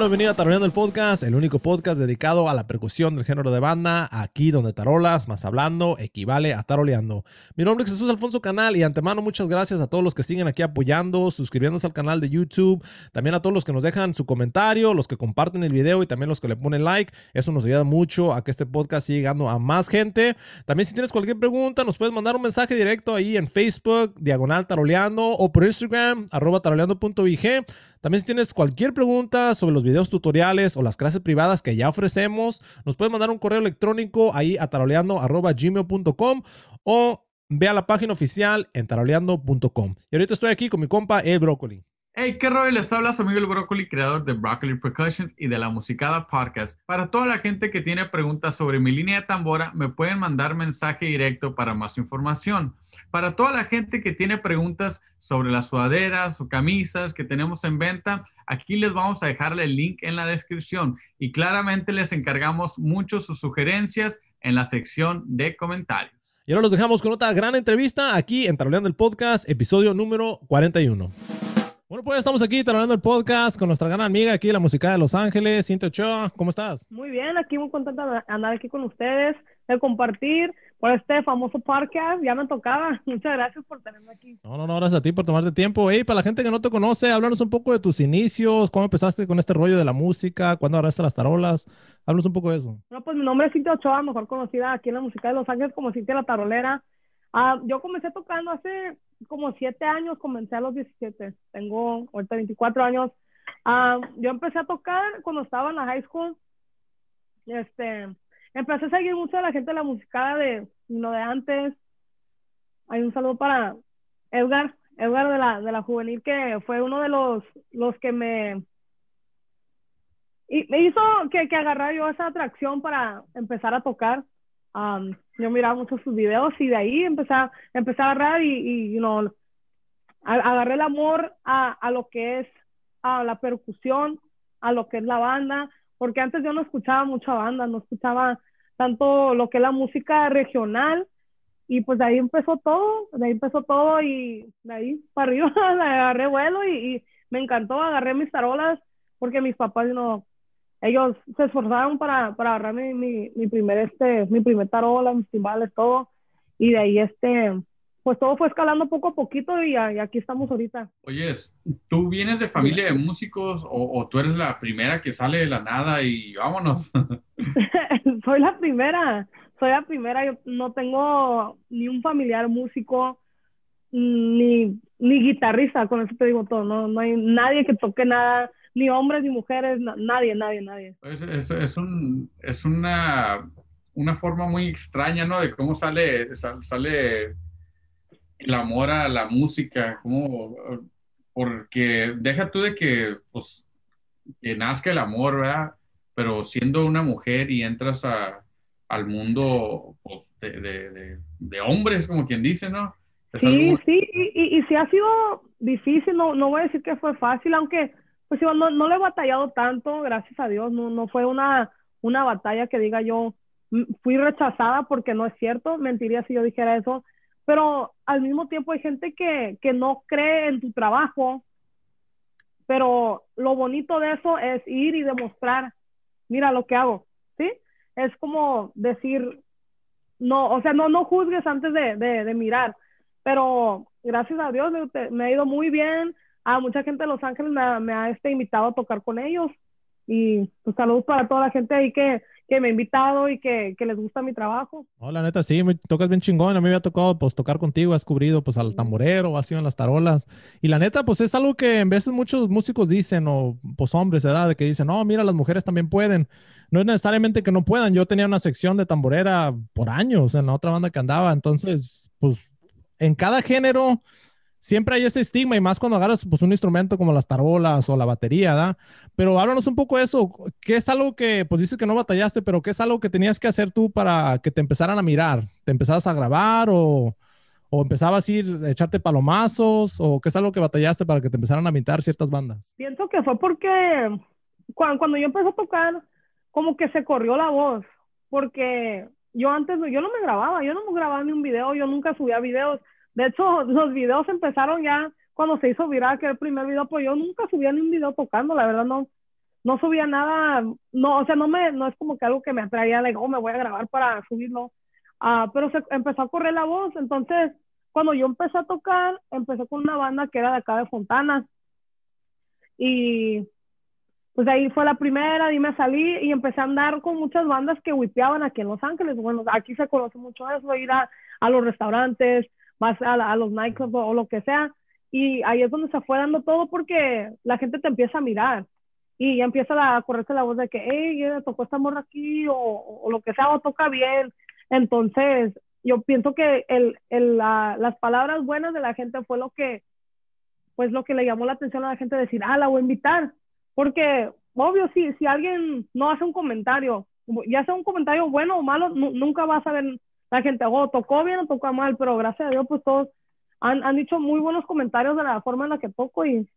Bienvenido a Taroleando el Podcast, el único podcast dedicado a la percusión del género de banda, aquí donde tarolas más hablando equivale a taroleando. Mi nombre es Jesús Alfonso Canal y antemano muchas gracias a todos los que siguen aquí apoyando, suscribiéndose al canal de YouTube, también a todos los que nos dejan su comentario, los que comparten el video y también los que le ponen like. Eso nos ayuda mucho a que este podcast siga llegando a más gente. También si tienes cualquier pregunta, nos puedes mandar un mensaje directo ahí en Facebook, diagonal taroleando o por Instagram, arroba taroleando.vg. También si tienes cualquier pregunta sobre los videos tutoriales o las clases privadas que ya ofrecemos, nos puedes mandar un correo electrónico ahí a taroleando.gmail.com o ve a la página oficial en taroleando.com. Y ahorita estoy aquí con mi compa El Brócoli. Hey, qué rollo, les habla su amigo el Brócoli, creador de Broccoli Percussions y de la Musicada Podcast. Para toda la gente que tiene preguntas sobre mi línea de tambora, me pueden mandar mensaje directo para más información. Para toda la gente que tiene preguntas sobre las sudaderas o camisas que tenemos en venta, aquí les vamos a dejar el link en la descripción y claramente les encargamos mucho sus sugerencias en la sección de comentarios. Y ahora los dejamos con otra gran entrevista aquí en Taroleando el Podcast, episodio número 41. Bueno, pues estamos aquí hablando el podcast con nuestra gran amiga aquí, la música de Los Ángeles, Cintia Ochoa. ¿Cómo estás? Muy bien, aquí muy contenta de andar aquí con ustedes, de compartir por este famoso podcast. Ya me tocaba. Muchas gracias por tenerme aquí. No, no, no, gracias a ti por tomarte tiempo. Hey, para la gente que no te conoce, háblanos un poco de tus inicios, cómo empezaste con este rollo de la música, cuándo agarraste las tarolas. Háblanos un poco de eso. Bueno, pues mi nombre es Cintia Ochoa, mejor conocida aquí en la música de Los Ángeles como Cintia la Tarolera. Ah, yo comencé tocando hace como siete años, comencé a los 17. Tengo ahorita 24 años. Ah, yo empecé a tocar cuando estaba en la high school. Este, empecé a seguir mucho a la gente de la música de lo de antes. Hay un saludo para Edgar, Edgar de la, de la juvenil, que fue uno de los, los que me, y me hizo que, que agarrara yo esa atracción para empezar a tocar yo miraba mucho sus videos y de ahí empecé a, empecé a agarrar y, y you agarré el amor a, a, lo que es a la percusión, a lo que es la banda, porque antes yo no escuchaba mucha banda, no escuchaba tanto lo que es la música regional y pues de ahí empezó todo, de ahí empezó todo y de ahí para arriba agarré vuelo y, y, me encantó, agarré mis tarolas porque mis papás no, ellos se esforzaron para, para agarrar mi, mi, mi, primer, este, mi primer tarola, mis timbales, todo. Y de ahí, este, pues todo fue escalando poco a poquito y, aquí estamos ahorita. Oye, ¿tú vienes de familia de músicos o, tú eres la primera que sale de la nada y vámonos? soy la primera, soy la primera. Yo no tengo ni un familiar músico, ni, ni guitarrista, con eso te digo todo. No, no hay nadie que toque nada ni hombres ni mujeres, nadie, nadie, nadie. Es, es, un, es una, una forma muy extraña, ¿no? De cómo sale, sale el amor a la música, como, porque deja tú de que, pues, que nazca el amor, ¿verdad? Pero siendo una mujer y entras a, al mundo pues, de, de, de, hombres, como quien dice, ¿no? sí, sí, y, y, y, ha sido difícil, no, no voy a decir que fue fácil, aunque pues yo no, no le he batallado tanto, gracias a Dios, no, no fue una, una batalla que diga yo mm, fui rechazada porque no es cierto, mentiría si yo dijera eso, pero al mismo tiempo hay gente que, que no cree en tu trabajo, pero lo bonito de eso es ir y demostrar, mira lo que hago, ¿sí? Es como decir, no, o sea, no, no juzgues antes de, de, de mirar, pero gracias a Dios me, me ha ido muy bien, a mucha gente de Los Ángeles me, ha este, invitado a tocar con ellos. Y pues, saludos para toda la gente ahí que, que me ha invitado y que, que les gusta mi trabajo. Hola, neta, sí, me tocas bien chingón. A mí me ha tocado pues tocar contigo, has cubrido pues al tamborero, has sido en las tarolas. Y la neta, pues es algo que en veces muchos músicos dicen, o pues hombres, ¿verdad? De que dicen, no, mira, las mujeres también pueden. No es necesariamente que no puedan. Yo tenía una sección de tamborera por años en la otra banda que andaba. Entonces, pues en cada género siempre hay ese estigma y más cuando agarras pues, un instrumento como las tarolas o la batería, ¿da? Pero háblanos un poco de eso. ¿Qué es algo que, pues dices que no batallaste, pero qué es algo que tenías que hacer tú para que te empezaran a mirar? ¿Te empezabas a grabar o, o empezabas a ir a echarte palomazos o qué es algo que batallaste para que te empezaran a invitar ciertas bandas? Pienso que fue porque cuando, cuando yo empecé a tocar, como que se corrió la voz, porque yo antes, yo no me grababa, yo no me grababa ni un video, yo nunca subía videos de hecho, los videos empezaron ya cuando se hizo viral, que el primer video, pues yo nunca subía ni un video tocando, la verdad no. no subía nada, no, o sea, no me, no es como que algo que me atraía, like, oh, me voy a grabar para subirlo, ah, pero se empezó a correr la voz, entonces, cuando yo empecé a tocar, empecé con una banda que era de acá de Fontana, y pues ahí fue la primera, y me salí y empecé a andar con muchas bandas que wipeaban aquí en Los Ángeles, bueno, aquí se conoce mucho eso, ir a, a los restaurantes, más a, a los nightclubs o, o lo que sea, y ahí es donde se fue dando todo porque la gente te empieza a mirar y ya empieza a correrse la voz de que, hey, tocó esta morra aquí o, o, lo que sea, o toca bien. Entonces, yo pienso que el, el, la, las palabras buenas de la gente fue lo que, pues lo que le llamó la atención a la gente decir, ah, la voy a invitar. Porque, obvio, si, si alguien no hace un comentario, ya sea un comentario bueno o malo, nunca va a saber la gente, oh, tocó bien o tocó mal, pero gracias a Dios, pues todos han, han dicho muy buenos comentarios de la forma en la que toco y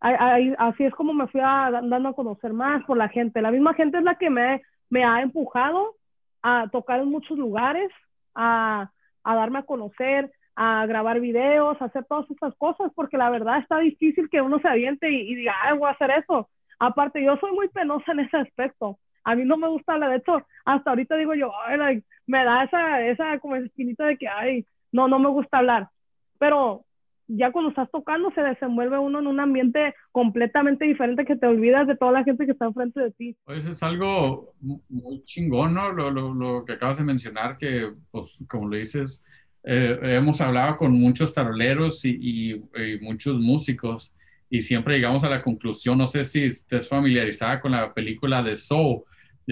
así es como me fui dando a conocer más por la gente. La misma gente es la que me, me ha empujado a tocar en muchos lugares, a, a darme a conocer, a grabar videos, a hacer todas estas cosas, porque la verdad está difícil que uno se aviente y, diga, voy a hacer eso. Aparte, yo soy muy penosa en ese aspecto. A mí no me gusta hablar. De hecho, hasta ahorita digo yo, ay, me da esa, esa como espinita de que, ay, no, no me gusta hablar pero ya cuando estás tocando se desenvuelve uno en un ambiente completamente diferente que te olvidas de toda la gente que está enfrente de ti. Pues es algo muy chingón, ¿no? Lo, lo, lo que acabas de mencionar, que pues como lo dices, eh, hemos hablado con muchos taroleros y, y, muchos músicos y siempre llegamos a la conclusión, no sé si estés familiarizada con la película de Soul,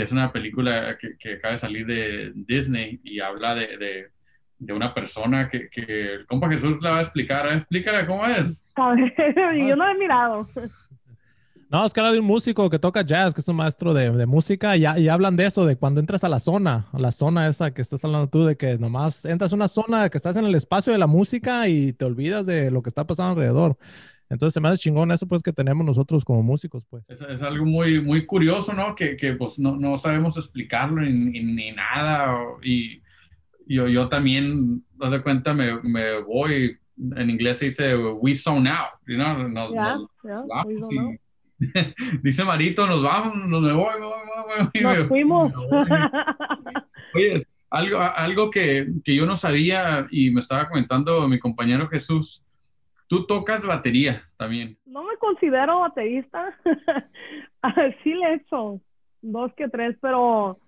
es una película que, que acaba de salir de Disney y habla de, de de una persona que, que el compa Jesús la va a explicar. Explícale cómo es. Yo no he mirado. No, es que habla de un músico que toca jazz, que es un maestro de, de música, y, y, hablan de eso, de cuando entras a la zona, a la zona esa que estás hablando tú, de que nomás entras a una zona que estás en el espacio de la música y te olvidas de lo que está pasando alrededor. Entonces se me hace chingón eso pues que tenemos nosotros como músicos pues. Es, es algo muy, muy curioso, ¿no? Que, que pues no, no sabemos explicarlo ni, ni, ni nada y yo, yo también, no de cuenta, me, me, voy, en inglés se dice we zone out, you know? nos, yeah, nos yeah, dice Marito, nos vamos, nos me voy, me voy, nos fuimos. Oye, algo, algo que, que, yo no sabía y me estaba comentando mi compañero Jesús, tú tocas batería también. No me considero baterista, sí le he hecho dos que tres, pero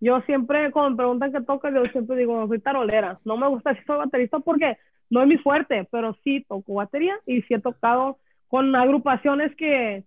yo siempre, cuando me preguntan qué toca, yo siempre digo, soy tarolera. No me gusta si soy baterista porque no es mi fuerte, pero sí toco batería y sí he tocado con agrupaciones que,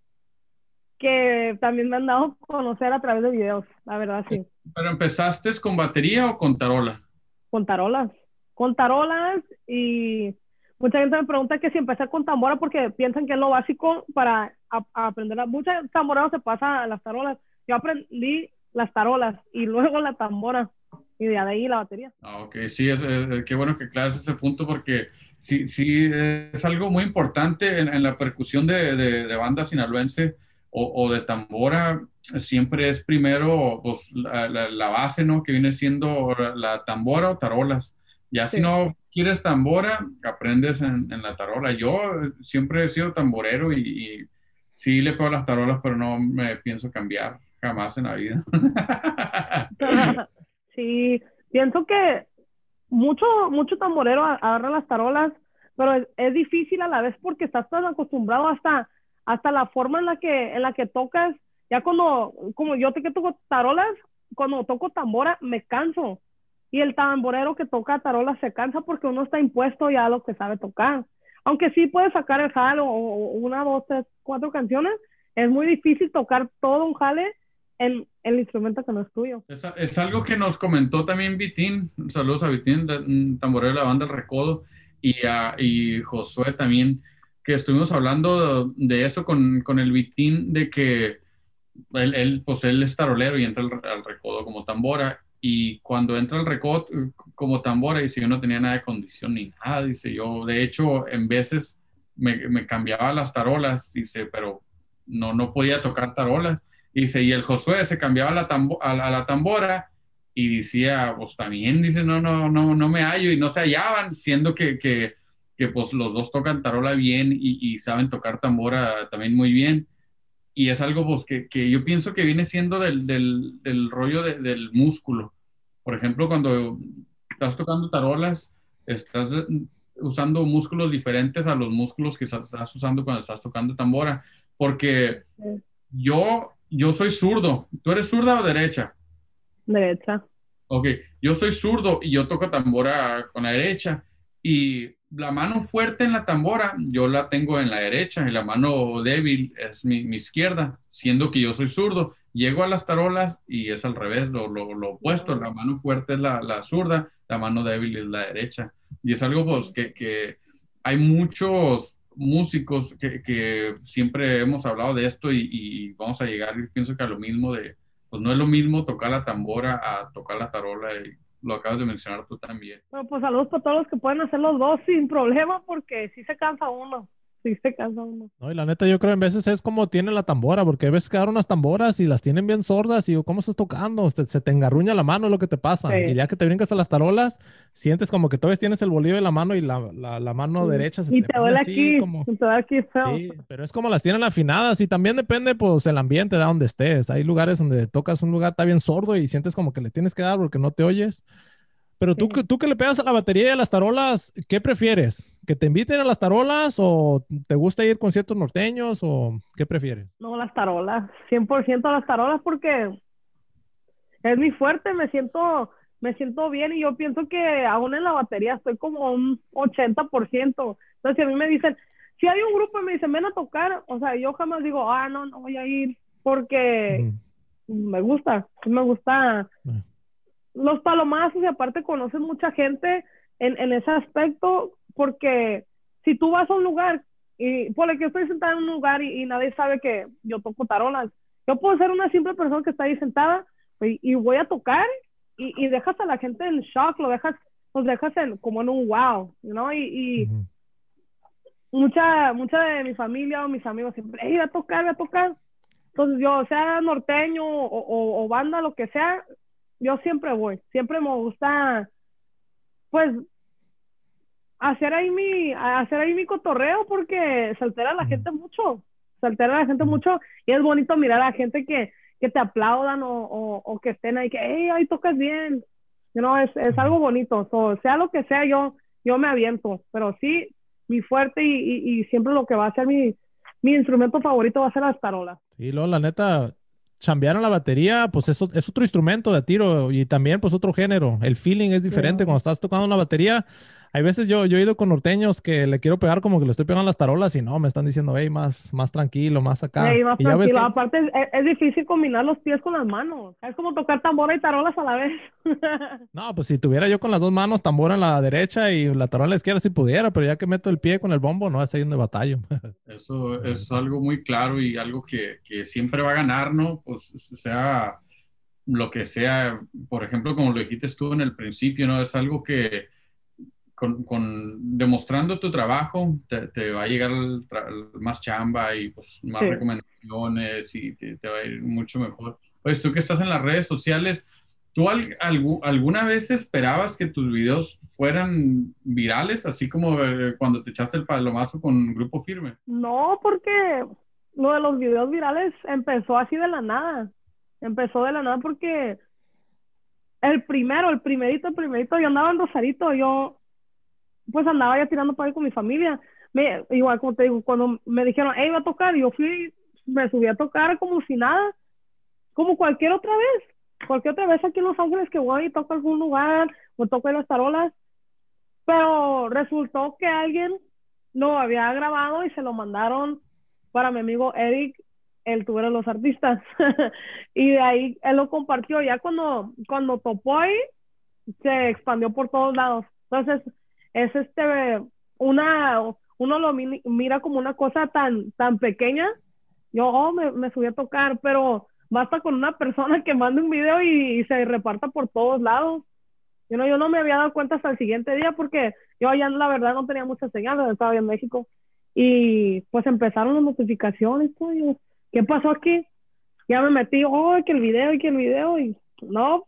que también me han dado a conocer a través de videos, la verdad, sí. ¿Pero empezaste con batería o con tarola? Con tarolas. Con tarolas y mucha gente me pregunta que si empecé con tambora porque piensan que es lo básico para aprender. Muchas tamboreros se pasa a las tarolas. Yo aprendí las tarolas y luego la tambora y de ahí la batería. Ah, ok, sí, es, qué bueno que clares ese punto porque sí, sí es algo muy importante en, en la percusión de, de, de banda sinaloense o, o, de tambora, siempre es primero pues, la, la, base, ¿no? Que viene siendo la tambora o tarolas. Ya sí. si no quieres tambora, aprendes en, la tarola. Yo siempre he sido tamborero y, y sí le pego las tarolas, pero no me pienso cambiar jamás en la vida. sí, pienso que mucho, mucho tamborero agarra las tarolas, pero es, es, difícil a la vez porque estás tan acostumbrado hasta, hasta la forma en la que, en la que tocas. Ya cuando, como yo te que toco tarolas, cuando toco tambora me canso. Y el tamborero que toca tarolas se cansa porque uno está impuesto ya a lo que sabe tocar. Aunque sí puedes sacar el jale o, una, dos, tres, cuatro canciones, es muy difícil tocar todo un jale el, el instrumento que no es tuyo. Es, es, algo que nos comentó también Vitín, saludos a Vitín, tamborero de la banda El Recodo, y, a, y Josué también, que estuvimos hablando de, eso con, con, el Vitín, de que él, él, pues él es tarolero y entra al, al, Recodo como tambora, y cuando entra al Recodo como tambora, dice, yo no tenía nada de condición ni nada, dice, yo de hecho en veces me, me cambiaba las tarolas, dice, pero no, no podía tocar tarolas Dice, y el Josué se cambiaba la a, la, tambora y decía, pues también, dice, no, no, no, no me hallo y no se hallaban, siendo que, que, que pues los dos tocan tarola bien y, y, saben tocar tambora también muy bien. y es algo pues, que, que, yo pienso que viene siendo del, del, del rollo del músculo. Por ejemplo, cuando estás tocando tarolas, estás usando músculos diferentes a los músculos que estás usando cuando estás tocando tambora, porque yo, yo soy zurdo. ¿Tú eres zurda o derecha? Derecha. Ok, yo soy zurdo y yo toco tambora con la derecha y la mano fuerte en la tambora yo la tengo en la derecha y la mano débil es mi, izquierda, siendo que yo soy zurdo. Llego a las tarolas y es al revés, lo, lo, opuesto, la mano fuerte es la, la, zurda, la mano débil es la derecha. Y es algo pues, que, que hay muchos músicos que, que, siempre hemos hablado de esto y, y, vamos a llegar, pienso que a lo mismo de, pues no es lo mismo tocar la tambora a tocar la tarola y lo acabas de mencionar tú también. Bueno, pues saludos para todos los que pueden hacer los dos sin problema porque sí se cansa uno. Sí se cansa uno. No, y la neta yo creo en veces es como tiene la tambora, porque a veces quedaron unas tamboras y las tienen bien sordas y ¿cómo estás tocando? Se, te engarruña la mano es lo que te pasa. Y ya que te brincas a las tarolas, sientes como que todavía tienes el bolillo de la mano y la, la, mano derecha se y te, duele aquí, como... te duele aquí feo. Sí, pero es como las tienen afinadas y también depende pues el ambiente de donde estés. Hay lugares donde tocas un lugar está bien sordo y sientes como que le tienes que dar porque no te oyes. Pero tú, tú que le pegas a la batería y a las tarolas, ¿qué prefieres? ¿Que te inviten a las tarolas o te gusta ir con ciertos norteños o qué prefieres? No, las tarolas, 100% a las tarolas porque es mi fuerte, me siento, me siento bien y yo pienso que aún en la batería estoy como un 80%. Entonces, si a mí me dicen, si hay un grupo y me dicen, ven a tocar, o sea, yo jamás digo, ah, no, no voy a ir porque me gusta, me gusta los palomazos y aparte conoces mucha gente en, en ese aspecto porque si tú vas a un lugar y por el que estoy sentada en un lugar y, nadie sabe que yo toco tarolas, yo puedo ser una simple persona que está ahí sentada y, voy a tocar y, y, dejas a la gente en shock, lo dejas, los dejas en, como en un wow, ¿no? Y, mucha, mucha de mi familia o mis amigos siempre, hey, a tocar, a tocar. Entonces yo, sea norteño o, o, o, banda, lo que sea, yo siempre voy, siempre me gusta, pues, hacer ahí mi, hacer ahí mi cotorreo porque se altera la gente mucho, se altera la gente mucho y es bonito mirar a la gente que, que te aplaudan o, o, que estén ahí, que, hey, ahí tocas bien, no, es, es algo bonito, sea lo que sea, yo, yo me aviento, pero sí, mi fuerte y, y, siempre lo que va a ser mi, mi instrumento favorito va a ser las tarolas. Sí, luego la neta, chambearon la batería, pues es, es otro instrumento de tiro y también pues otro género. El feeling es diferente cuando estás tocando una batería. Hay veces yo, yo he ido con norteños que le quiero pegar como que le estoy pegando las tarolas y no, me están diciendo, hey, más, más tranquilo, más acá. más tranquilo. Aparte es, difícil combinar los pies con las manos. Es como tocar tambora y tarolas a la vez. no, pues si tuviera yo con las dos manos tambora en la derecha y la tarola en la izquierda, si pudiera, pero ya que meto el pie con el bombo, no, es ahí donde batallo. Eso es algo muy claro y algo que, que siempre va a ganar, ¿no? Pues sea lo que sea, por ejemplo, como lo dijiste tú en el principio, ¿no? Es algo que con, demostrando tu trabajo, te, va a llegar más chamba y pues, más recomendaciones y te, va a ir mucho mejor. Oye, tú que estás en las redes sociales, ¿tú alguna vez esperabas que tus videos fueran virales, así como eh, cuando te echaste el palomazo con Grupo Firme? No, porque lo de los videos virales empezó así de la nada. Empezó de la nada porque el primero, el primerito, el primerito, yo andaba en Rosarito, yo pues andaba ya tirando para ahí con mi familia. Me, igual como te digo, cuando me dijeron, hey, va a tocar, yo fui, me subí a tocar como si nada, como cualquier otra vez, cualquier otra vez aquí en Los Ángeles que voy y toco algún lugar o toco en las tarolas, pero resultó que alguien lo había grabado y se lo mandaron para mi amigo Eric, el tubero de los artistas, y de ahí él lo compartió, ya cuando, cuando topó ahí, se expandió por todos lados. Entonces, es este, una, uno lo mira como una cosa tan, tan pequeña. Yo, oh, me, me subí a tocar, pero basta con una persona que mande un video y, se reparta por todos lados. yo no yo no me había dado cuenta hasta el siguiente día porque yo allá la verdad no tenía mucha señal, estaba en México. Y pues empezaron las notificaciones, pues, ¿qué pasó aquí? Ya me metí, oh, que el video que el video, y no,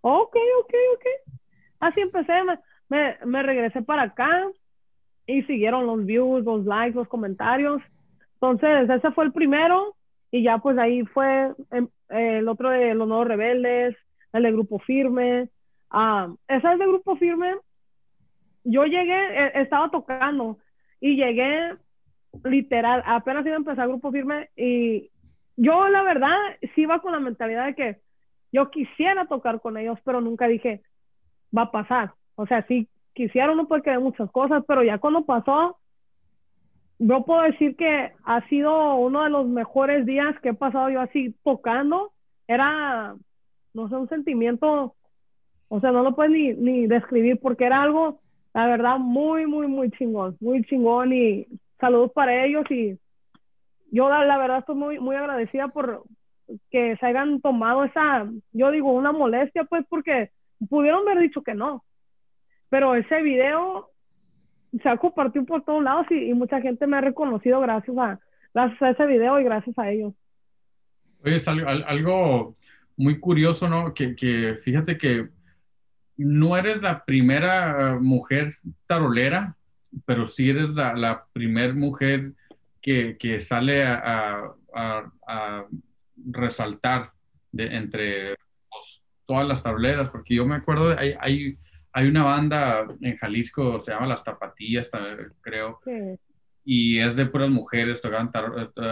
ok, ok, ok. Así empecé, me, me regresé para acá y siguieron los views, los likes, los comentarios. Entonces, ese fue el primero. y ya pues ahí fue em, el otro de los nuevos rebeldes, el de Grupo Firme. Ah, esa es de Grupo Firme. Yo llegué, e, estaba tocando y llegué literal, apenas iba a empezar Grupo Firme y yo la verdad sí iba con la mentalidad de que yo quisiera tocar con ellos, pero nunca dije, va a pasar. O sea, sí quisiera uno puede querer muchas cosas, pero ya cuando pasó, yo puedo decir que ha sido uno de los mejores días que he pasado yo así tocando. Era, no sé, un sentimiento, o sea, no lo puedes ni, ni describir porque era algo, la verdad, muy, muy, muy chingón, muy chingón y saludos para ellos y yo la, la verdad estoy muy, muy agradecida por que se hayan tomado esa, yo digo, una molestia, pues porque pudieron haber dicho que no, pero ese video se ha compartido por todos lados y, mucha gente me ha reconocido gracias a, gracias a ese video y gracias a ellos. Oye, es algo, muy curioso, ¿no? Que, que, fíjate que no eres la primera mujer tarolera, pero sí eres la, la primera mujer que, que sale a, a, a, resaltar de, entre pues, todas las taroleras, porque yo me acuerdo, hay, hay hay una banda en Jalisco, se llama Las Tapatillas, creo. Y es de puras mujeres, tocan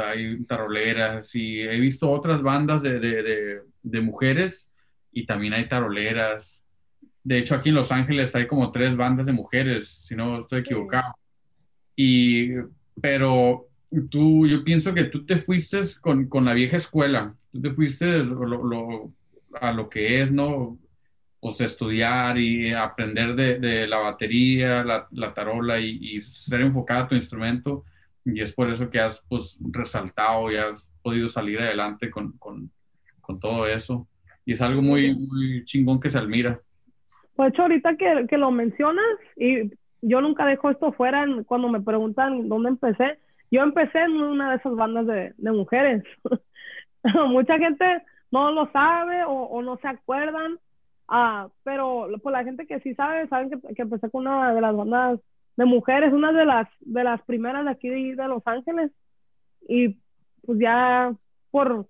hay taroleras y he visto otras bandas de, de, de, mujeres y también hay taroleras. De hecho, aquí en Los Ángeles hay como tres bandas de mujeres, si no estoy equivocado. Y, pero tú, yo pienso que tú te fuiste con, con la vieja escuela, tú te fuiste lo, a lo que es, ¿no? Pues, estudiar y aprender de, de la batería, la, la tarola y, y, ser enfocado a tu instrumento. Y es por eso que has pues, resaltado y has podido salir adelante con, con, con todo eso. Y es algo muy, muy chingón que se admira. Pues hecho, ahorita que, que, lo mencionas, y yo nunca dejo esto fuera cuando me preguntan dónde empecé. Yo empecé en una de esas bandas de, de mujeres. Mucha gente no lo sabe o, o, no se acuerdan, Ah, pero por la gente que sí sabe, saben que, que, empecé con una de las bandas de mujeres, una de las, de las primeras de aquí de, Los Ángeles. Y pues ya por,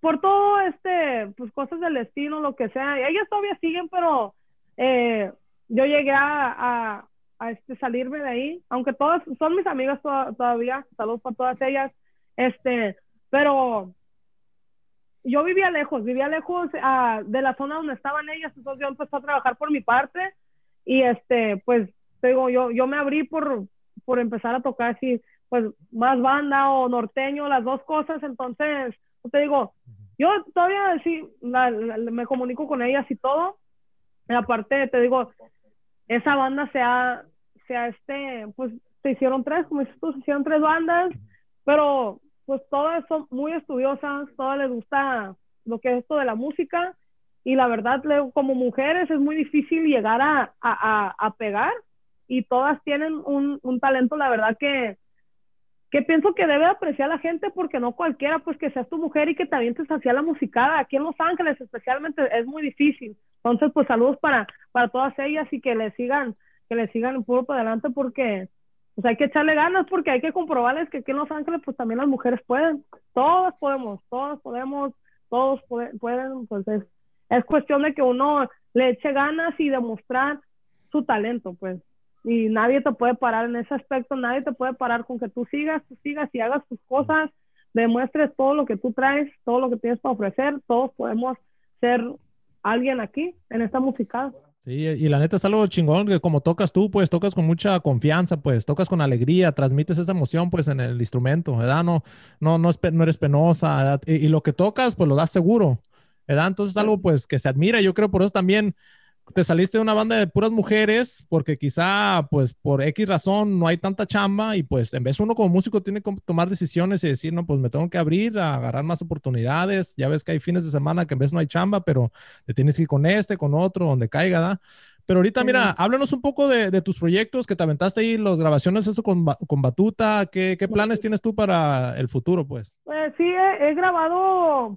por todo este, pues cosas del destino, lo que sea. Ellas todavía siguen, pero eh, yo llegué a, a, a, este, salirme de ahí, aunque todas son mis amigas todavía, saludos para todas ellas, este, pero yo vivía lejos, vivía lejos uh, de la zona donde estaban ellas, entonces yo empecé a trabajar por mi parte y este, pues, te digo, yo, yo me abrí por, por empezar a tocar así, pues, más banda o norteño, las dos cosas, entonces, te digo, yo todavía sí, me comunico con ellas y todo, y aparte, te digo, esa banda se ha, se ha, este, pues, se hicieron tres, como dices tú, se hicieron tres bandas, pero pues todas son muy estudiosas, todas les gusta lo que es esto de la música y la verdad, como mujeres es muy difícil llegar a, a, a pegar y todas tienen un, un, talento, la verdad que, que pienso que debe apreciar la gente porque no cualquiera, pues que seas tu mujer y que también te hacia la musicada. Aquí en Los Ángeles especialmente es muy difícil. Entonces, pues saludos para, para todas ellas y que le sigan, que le sigan puro para adelante porque pues hay que echarle ganas porque hay que comprobarles que aquí en Los Ángeles pues también las mujeres pueden, todas podemos, todas podemos, todos pueden, pues es, es cuestión de que uno le eche ganas y demostrar su talento, pues. Y nadie te puede parar en ese aspecto, nadie te puede parar con que tú sigas, tú sigas y hagas tus cosas, demuestres todo lo que tú traes, todo lo que tienes para ofrecer, todos podemos ser alguien aquí en esta música. Sí, y la neta es algo chingón que como tocas tú, pues tocas con mucha confianza, pues tocas con alegría, transmites esa emoción pues en el instrumento, ¿verdad? No, no, no, no eres penosa, y, y, lo que tocas pues lo das seguro, ¿verdad? Entonces es algo pues que se admira, yo creo por eso también te saliste de una banda de puras mujeres porque quizá pues por X razón no hay tanta chamba y pues en vez uno como músico tiene que tomar decisiones y decir, no, pues me tengo que abrir a agarrar más oportunidades. Ya ves que hay fines de semana que en vez no hay chamba, pero te tienes que ir con este, con otro, donde caiga, ¿da? Pero ahorita, mira, háblanos un poco de, de, tus proyectos que te aventaste ahí, las grabaciones, eso con, con Batuta. ¿Qué, ¿Qué, planes tienes tú para el futuro, pues? Pues sí, he, he grabado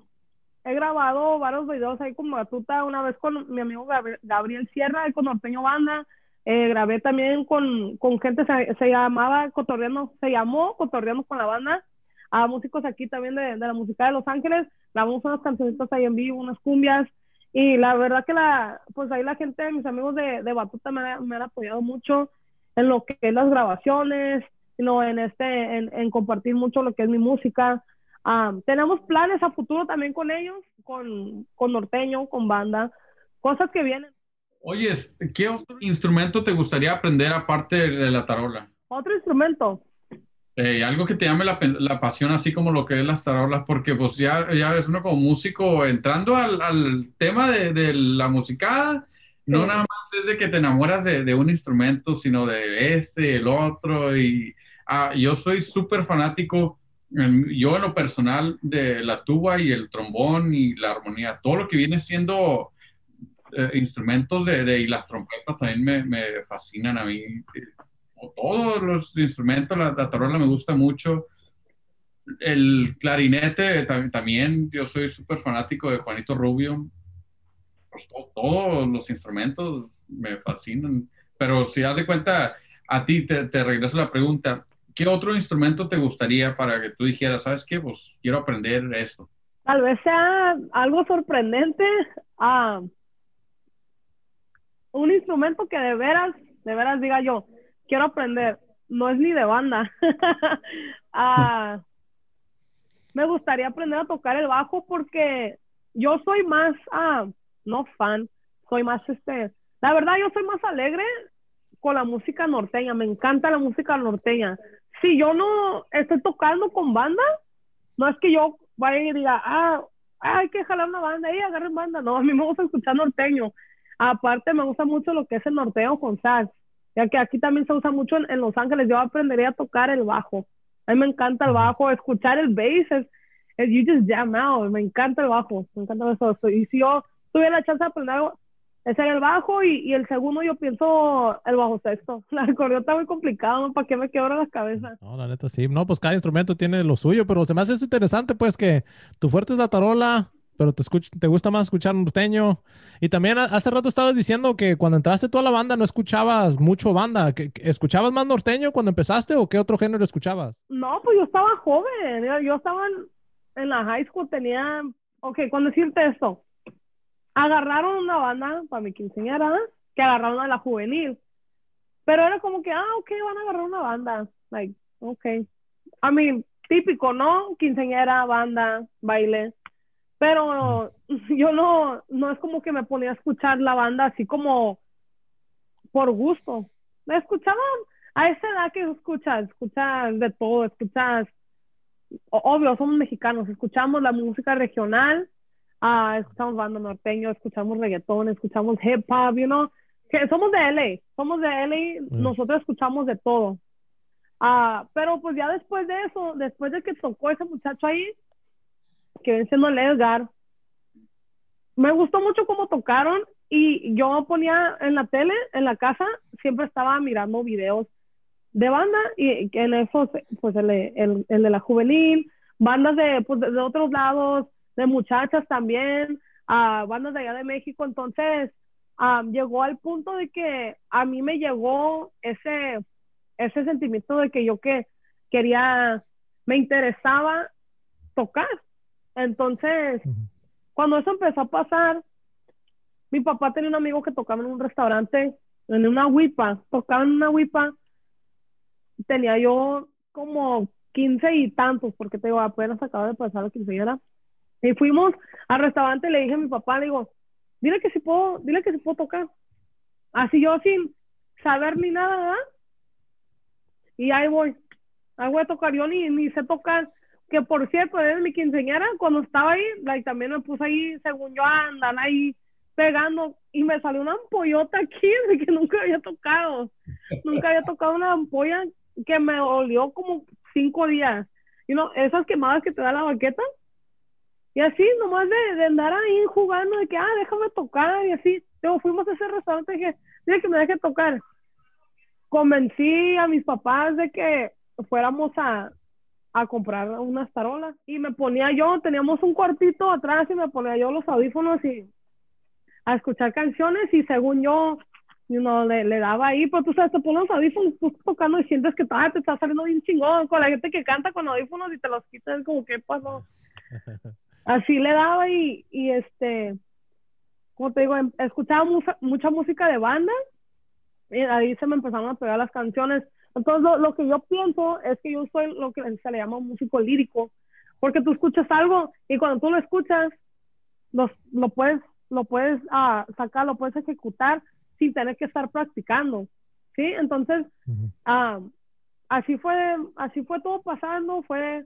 he grabado varios videos ahí con Batuta, una vez con mi amigo Gabriel Sierra, con Norteño Banda, eh, grabé también con, con gente, se, se, llamaba Cotorreando, se llamó Cotorreando con la banda, a músicos aquí también de, de la música de Los Ángeles, grabamos unas canciones ahí en vivo, unas cumbias, y la verdad que la, pues ahí la gente, mis amigos de, de Batuta me, me han apoyado mucho en lo que es las grabaciones, no en este, en, en compartir mucho lo que es mi música. Um, tenemos planes a futuro también con ellos, con, con norteño, con banda, cosas que vienen. Oye, ¿qué otro instrumento te gustaría aprender aparte de la tarola? Otro instrumento. Eh, algo que te llame la, la, pasión, así como lo que es las tarolas, porque pues ya, ya es uno como músico entrando al, al tema de, de, la musicada, no nada más es de que te enamoras de, de un instrumento, sino de este, el otro, y ah, yo soy súper fanático, yo en lo personal, de la tuba y el trombón y la armonía, todo lo que viene siendo eh, instrumentos de, de, y las trompetas también me, me fascinan a mí todos los instrumentos, la, la tarola me gusta mucho. El clarinete también, yo soy súper fanático de Juanito Rubio. Pues, todo, todos los instrumentos me fascinan. Pero si das de cuenta, a ti te, te, regreso la pregunta, ¿qué otro instrumento te gustaría para que tú dijeras, sabes qué, pues quiero aprender esto? Tal vez sea algo sorprendente. Ah, un instrumento que de veras, de veras diga yo, quiero aprender. No es ni de banda. ah, me gustaría aprender a tocar el bajo porque yo soy más, ah, no fan, soy más este, la verdad yo soy más alegre con la música norteña, me encanta la música norteña. Si yo no estoy tocando con banda, no es que yo vaya y diga, ah, hay que jalar una banda, y agarren banda, no, a mí me gusta escuchar norteño. Aparte me gusta mucho lo que es el norteo con sax ya que aquí también se usa mucho en, en, Los Ángeles. Yo aprendería a tocar el bajo. A mí me encanta el bajo, escuchar el bass es, es you just jam out. Me encanta el bajo, me encanta eso. Y si yo tuviera la chance de aprender algo, ese era el bajo y, y, el segundo yo pienso el bajo sexto. La acordeón está muy complicado, ¿no? ¿Para qué me quebra las cabezas? No, la neta sí. No, pues cada instrumento tiene lo suyo, pero se me hace eso interesante, pues que tu fuerte es la tarola, pero te, escuch te gusta más escuchar norteño. Y también hace rato estabas diciendo que cuando entraste tú a la banda no escuchabas mucho banda. ¿Que, que ¿Escuchabas más norteño cuando empezaste o qué otro género escuchabas? No, pues yo estaba joven. Yo, yo estaba en, en, la high school, tenía... Ok, cuando decirte esto, agarraron una banda para mi quinceañera, que agarraron a la juvenil. Pero era como que, ah, ok, van a agarrar una banda. Like, ok. I mean, típico, ¿no? Quinceañera, banda, baile pero yo no, no es como que me ponía a escuchar la banda así como por gusto. Me escuchaba a esa edad que escuchas, escuchas de todo, escuchas, obvio, somos mexicanos, escuchamos la música regional, uh, escuchamos banda norteño, escuchamos reggaetón, escuchamos hip hop, you know, que somos de LA, somos de LA, mm. nosotros escuchamos de todo. Uh, pero pues ya después de eso, después de que tocó ese muchacho ahí, que ven siendo el Edgar. Me gustó mucho cómo tocaron y yo ponía en la tele, en la casa, siempre estaba mirando videos de banda y en esos, pues el, el, el de la juvenil, bandas de, pues, de otros lados, de muchachas también, a bandas de allá de México. Entonces, um, llegó al punto de que a mí me llegó ese, ese sentimiento de que yo que quería, me interesaba tocar. Entonces, uh -huh. cuando eso empezó a pasar, mi papá tenía un amigo que tocaba en un restaurante, en una huipa, tocaba en una huipa, tenía yo como 15 y tantos, porque te digo, apenas acaba de pasar la quinceañera. Y fuimos al restaurante, le dije a mi papá, le digo, dile que si puedo, dile que si puedo tocar. Así yo sin saber ni nada, ¿verdad? Y ahí voy, ahí voy a tocar, yo ni, ni sé tocar, que por cierto, es mi quinceañera, cuando estaba ahí, like, también me puse ahí, según yo, andan ahí pegando, y me salió una ampollota aquí de que nunca había tocado. nunca había tocado una ampolla que me olió como cinco días. Y no, esas quemadas que te da la baqueta. Y así, nomás de, de, andar ahí jugando, de que, ah, déjame tocar, y así. Luego fuimos a ese restaurante y dije, que me deje tocar. Convencí a mis papás de que fuéramos a, a comprar unas tarolas y me ponía yo, teníamos un cuartito atrás y me ponía yo los audífonos y a escuchar canciones y según yo you know, le, le daba ahí, pero tú sabes, te pones los audífonos, tú tocando y sientes que todavía te está saliendo bien chingón con la gente que canta con audífonos y te los quitas, como, ¿qué pasó? Así le daba y, y este, como te digo, em- escuchaba mucha, mucha música de banda y ahí se me empezaron a pegar las canciones. Entonces, lo, lo que yo pienso es que yo soy lo que se le llama un músico lírico, porque tú escuchas algo y cuando tú lo escuchas, los, lo puedes, lo puedes ah, sacar, lo puedes ejecutar sin tener que estar practicando, ¿sí? Entonces, ah, así fue, así fue todo pasando, fue,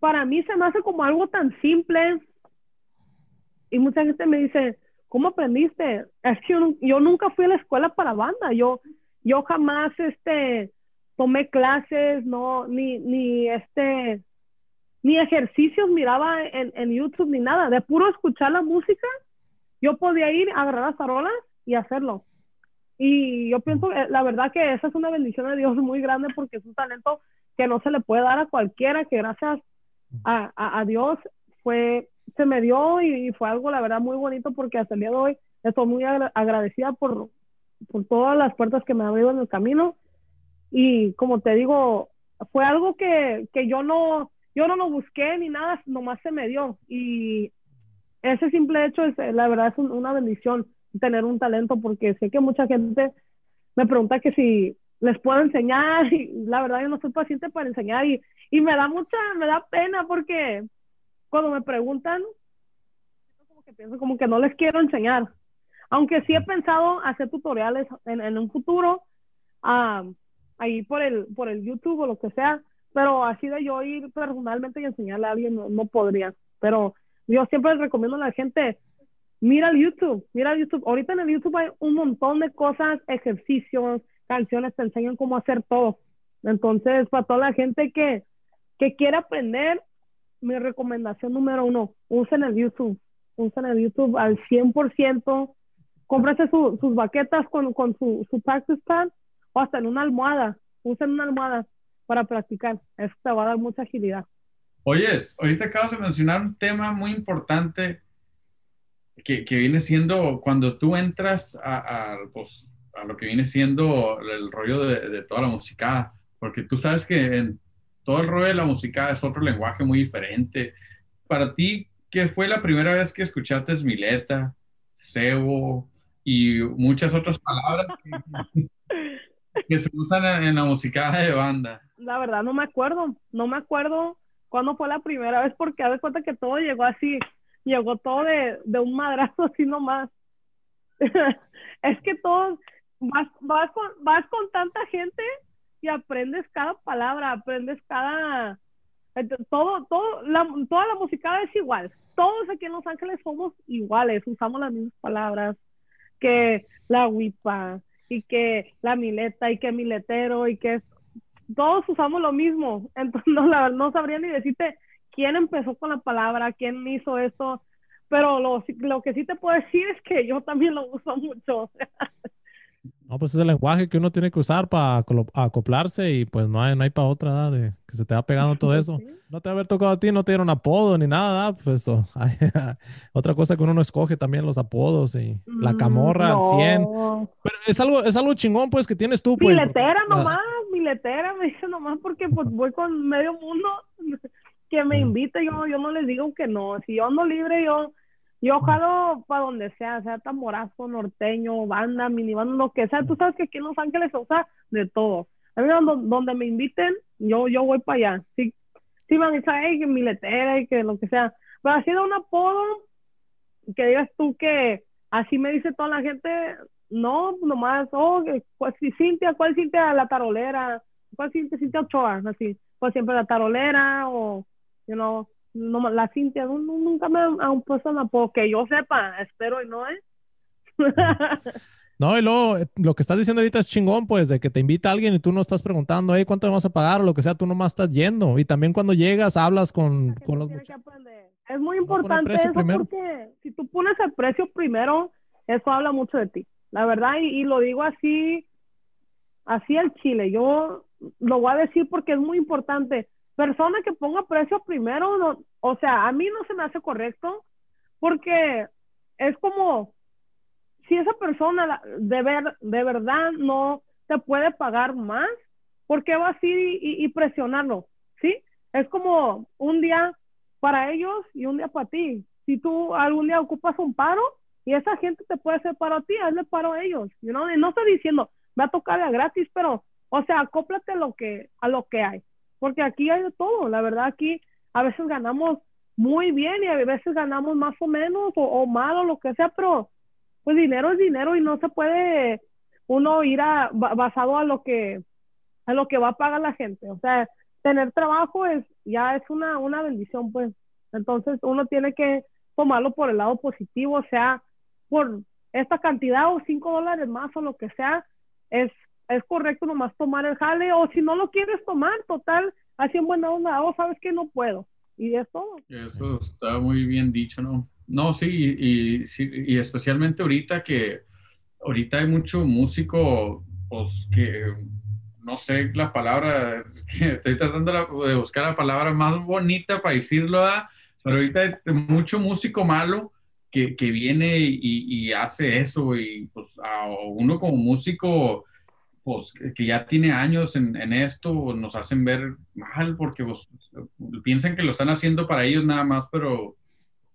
para mí se me hace como algo tan simple y mucha gente me dice, ¿cómo aprendiste? Es que yo, yo nunca fui a la escuela para banda, yo, yo jamás, este, tomé clases, no, ni, ni, este, ni ejercicios miraba en, en YouTube ni nada, de puro escuchar la música, yo podía ir, agarrar las tarolas y hacerlo. Y yo pienso, que la verdad que esa es una bendición de Dios muy grande porque es un talento que no se le puede dar a cualquiera, que gracias a, a, Dios fue, se me dio y, fue algo, la verdad, muy bonito porque hasta el día de hoy estoy muy agra- agradecida por, por todas las puertas que me han abrido en el camino. Y como te digo, fue algo que, que yo no, yo no lo busqué ni nada, nomás se me dio. Y ese simple hecho es, eh, la verdad, es un- una bendición tener un talento porque sé que mucha gente me pregunta que si les puedo enseñar y la verdad yo no soy paciente para enseñar y, y me da mucha, me da pena porque cuando me preguntan, como que pienso como que no les quiero enseñar. Aunque sí he pensado hacer tutoriales en, en un futuro, ah, ahí por el, por el YouTube o lo que sea, pero así de yo ir personalmente y enseñarle a alguien no, no podría. Pero yo siempre les recomiendo a la gente, mira el YouTube, mira el YouTube. Ahorita en el YouTube hay un montón de cosas, ejercicios, canciones, te enseñan cómo hacer todo. Entonces, para toda la gente que, que quiere aprender, mi recomendación número uno, usen el YouTube, usen el YouTube al 100%, cómprese su, sus baquetas con, con su, su practice pad o hasta en una almohada, usen una almohada para practicar, eso te va a dar mucha agilidad. Oyes, ahorita acabas de mencionar un tema muy importante que, que viene siendo cuando tú entras a, a, pues, a lo que viene siendo el rollo de, de, toda la música, porque tú sabes que en todo el rollo de la música es otro lenguaje muy diferente. Para ti, ¿qué fue la primera vez que escuchaste Mileta, cebo y muchas otras palabras que, que se usan en, la música de banda? La verdad no me acuerdo, no me acuerdo cuándo fue la primera vez porque a ver cuenta que todo llegó así, llegó todo de, de un madrazo así nomás. es que todos, vas, vas, con, vas con tanta gente y aprendes cada palabra, aprendes cada, todo, todo, la, toda la música es igual. Todos aquí en Los Ángeles somos iguales, usamos las mismas palabras que la huipa y que la mileta y que miletero y que todos usamos lo mismo. Entonces no, la, no sabría ni decirte quién empezó con la palabra, quién hizo esto, pero lo, lo que sí te puedo decir es que yo también lo uso mucho. No, pues es el lenguaje que uno tiene que usar para acoplarse y pues no hay, no hay para otra, ¿verdad? De que se te va pegando todo eso. No te va a haber tocado a ti, no te dieron apodo ni nada, pues oh, hay, otra cosa que uno no escoge también los apodos y la camorra no. al 100. Pero es algo, es algo chingón pues que tienes tú. Pues, miletera porque, nomás, miletera me dice nomás porque pues voy con medio mundo que me invita, yo, yo no les digo que no. Si yo ando libre, yo yo jalo para donde sea, sea tamborazo, norteño, banda, minibanda, lo que sea. Tú sabes que aquí en Los Ángeles se usa de todo. A mí donde, donde me inviten, yo, yo voy para allá. Si, si van a decir, que miletera y que lo que sea. Pero así de un apodo, que digas tú que así me dice toda la gente, no, nomás, oh, si Cintia, ¿cuál Cintia? La tarolera. ¿Cuál Cintia? Cintia Ochoa, así. Pues siempre la tarolera o, you know, no, la Cintia no, nunca me han puesto un apodo que yo sepa, espero y no, ¿eh? No, y luego lo que estás diciendo ahorita es chingón, pues, de que te invita alguien y tú no estás preguntando, hey, ¿cuánto me vas a pagar? O lo que sea, tú nomás estás yendo. Y también cuando llegas, hablas con, con los muchachos. Es muy importante eso primero. porque si tú pones el precio primero, eso habla mucho de ti, la verdad, y, y lo digo así, así al chile. Yo lo voy a decir porque es muy importante persona que ponga precio primero, no, o sea, a mí no se me hace correcto porque es como si esa persona de, ver, de verdad no te puede pagar más, ¿por qué vas a y, presionarlo? ¿Sí? Es como un día para ellos y un día para ti. Si tú algún día ocupas un paro y esa gente te puede hacer paro a ti, hazle paro a ellos. You know? Y no estoy diciendo, va a tocar a gratis, pero, o sea, acóplate lo que, a lo que hay. Porque aquí hay de todo. La verdad, aquí a veces ganamos muy bien y a veces ganamos más o menos o, mal o lo que sea, pero pues dinero es dinero y no se puede uno ir a, basado a lo que a lo que va a pagar la gente. O sea, tener trabajo es ya es una, una bendición, pues. Entonces uno tiene que tomarlo por el lado positivo, o sea, por esta cantidad o cinco dólares más o lo que sea, es, es correcto nomás tomar el jale, o si no lo quieres tomar, total, así en buena onda, o oh, sabes que no puedo. Y es todo. Eso está muy bien dicho, ¿no? No, sí y, y, especialmente ahorita que ahorita hay mucho músico, pues que no sé la palabra, estoy tratando de buscar la palabra más bonita para decirlo, pero ahorita hay mucho músico malo que, que viene y, y, hace eso y pues a uno como músico pues que ya tiene años en, en esto nos hacen ver mal porque pues, piensan que lo están haciendo para ellos nada más, pero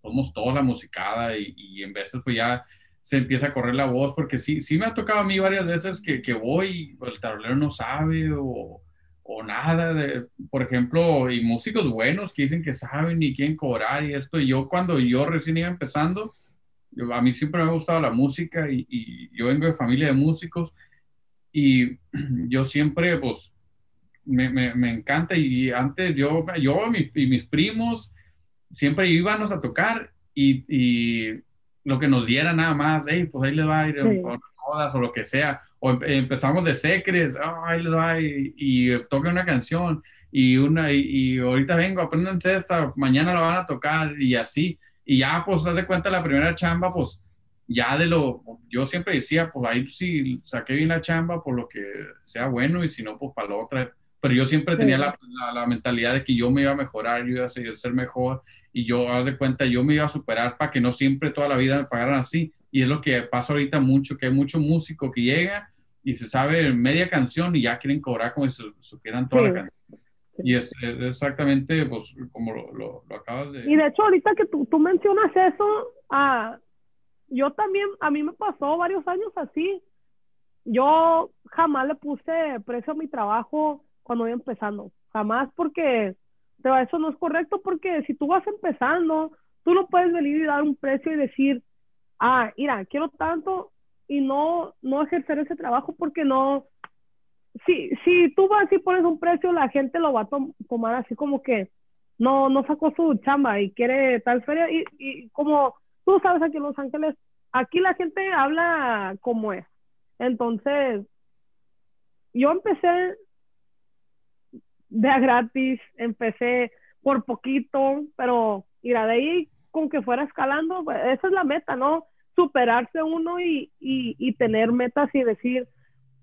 somos toda la musicada y, y, en veces pues ya se empieza a correr la voz, porque sí, sí me ha tocado a mí varias veces que, que voy, el tablero no sabe o, o nada, de, por ejemplo, y músicos buenos que dicen que saben y quieren cobrar y esto, y yo cuando yo recién iba empezando, yo, a mí siempre me ha gustado la música y, y, yo vengo de familia de músicos y yo siempre, pues, me, me, me encanta y antes yo, yo y mis primos, siempre íbamos a tocar y, y, lo que nos diera nada más, hey, pues ahí le va a ir, o, o, lo que sea, o empezamos de secres, oh, ahí le va y, y toque una canción y una y, ahorita vengo, aprendanse esta, mañana la van a tocar y así, y ya pues haz de cuenta la primera chamba, pues ya de lo, yo siempre decía, pues ahí sí saqué bien la chamba por lo que sea bueno y si no, pues para la otra, pero yo siempre tenía la, la, mentalidad de que yo me iba a mejorar, yo iba a ser mejor y yo, haz de cuenta, yo me iba a superar para que no siempre toda la vida me pagaran así. Y es lo que pasa ahorita mucho, que hay mucho músico que llega y se sabe media canción y ya quieren cobrar como si supieran toda la canción. Y es, exactamente pues, como lo, lo, acabas de... Y de hecho, ahorita que tú, tú mencionas eso, ah, yo también, a mí me pasó varios años así. Yo jamás le puse precio a mi trabajo cuando iba empezando. Jamás porque pero eso no es correcto porque si tú vas empezando, tú no puedes venir y dar un precio y decir, ah, mira, quiero tanto y no, no ejercer ese trabajo porque no, si, si tú vas y pones un precio, la gente lo va a tomar así como que no, no sacó su chamba y quiere tal feria y, y como tú sabes aquí en Los Ángeles, aquí la gente habla como es. Entonces, yo empecé de a gratis, empecé por poquito, pero ir de ahí con que fuera escalando, pues, esa es la meta, ¿no? Superarse uno y, y, y tener metas y decir,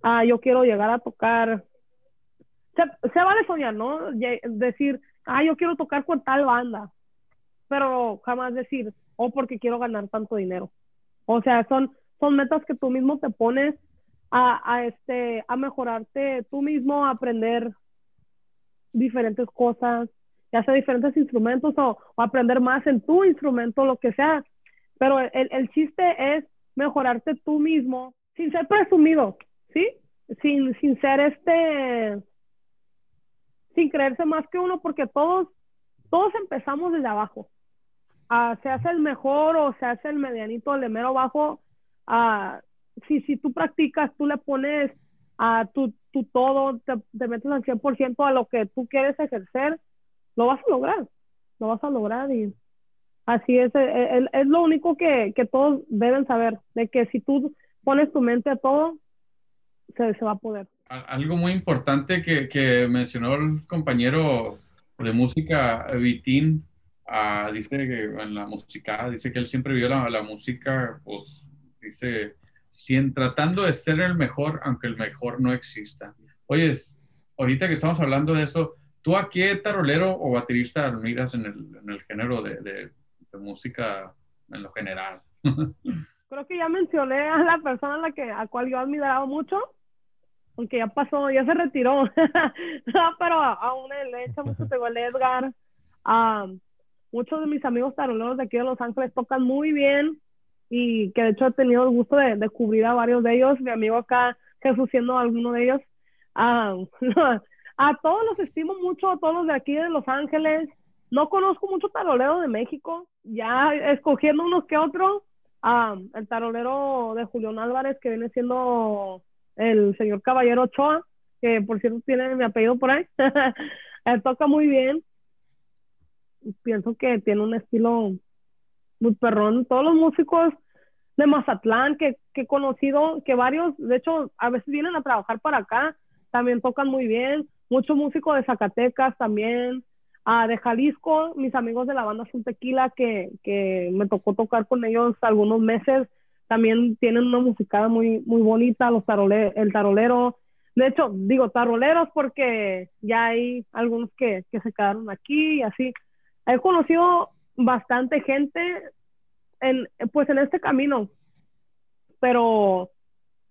ah, yo quiero llegar a tocar. Se, se vale soñar, ¿no? Decir, ah, yo quiero tocar con tal banda, pero jamás decir, oh, porque quiero ganar tanto dinero. O sea, son, son metas que tú mismo te pones a, este, a mejorarte tú mismo, a aprender diferentes cosas, ya sea diferentes instrumentos o, aprender más en tu instrumento, lo que sea. Pero el, el chiste es mejorarte tú mismo sin ser presumido, ¿sí? Sin, sin ser este, sin creerse más que uno, porque todos, todos empezamos desde abajo. Uh, se hace el mejor o se hace el medianito, el de mero bajo. Uh, si, si tú practicas, tú le pones a tu, tu todo, te, te, metes al 100% a lo que tú quieres ejercer, lo vas a lograr, lo vas a lograr y así es, es, eh, es lo único que, que, todos deben saber, de que si tú pones tu mente a todo, se, se va a poder. Algo muy importante que, que, mencionó el compañero de música, Vitín, uh, dice que en la música, dice que él siempre vio la, la música, pues dice tratando de ser el mejor, aunque el mejor no exista. Oye, ahorita que estamos hablando de eso, ¿tú a qué tarolero o baterista miras en el, en el género de, de, música en lo general? creo que ya mencioné a la persona a la que a cual yo he admirado mucho, aunque ya pasó, ya se retiró, pero aún le echa mucho tengo el Edgar. Muchos de mis amigos taroleros de aquí de Los Ángeles tocan muy bien y que de hecho he tenido el gusto de, de cubrir a varios de ellos. Mi amigo acá, Jesús, siendo alguno de ellos. a todos los estimo mucho, a todos los de aquí de Los Ángeles. No conozco mucho tarolero de México, ya escogiendo unos que otros. el tarolero de Julián Álvarez, que viene siendo el señor Caballero Ochoa, que por cierto tiene mi apellido por ahí. Toca muy bien. Pienso que tiene un estilo muy perrón. Todos los músicos de Mazatlán que, que he conocido, que varios, de hecho, a veces vienen a trabajar para acá, también tocan muy bien. Muchos músicos de Zacatecas también, ah, de Jalisco, mis amigos de la banda Sun Tequila, que, que me tocó tocar con ellos algunos meses, también tienen una musicada muy, muy bonita, los tarole el tarolero. De hecho, digo taroleros porque ya hay algunos que, que se quedaron aquí y así. He conocido bastante gente en, pues en este camino, pero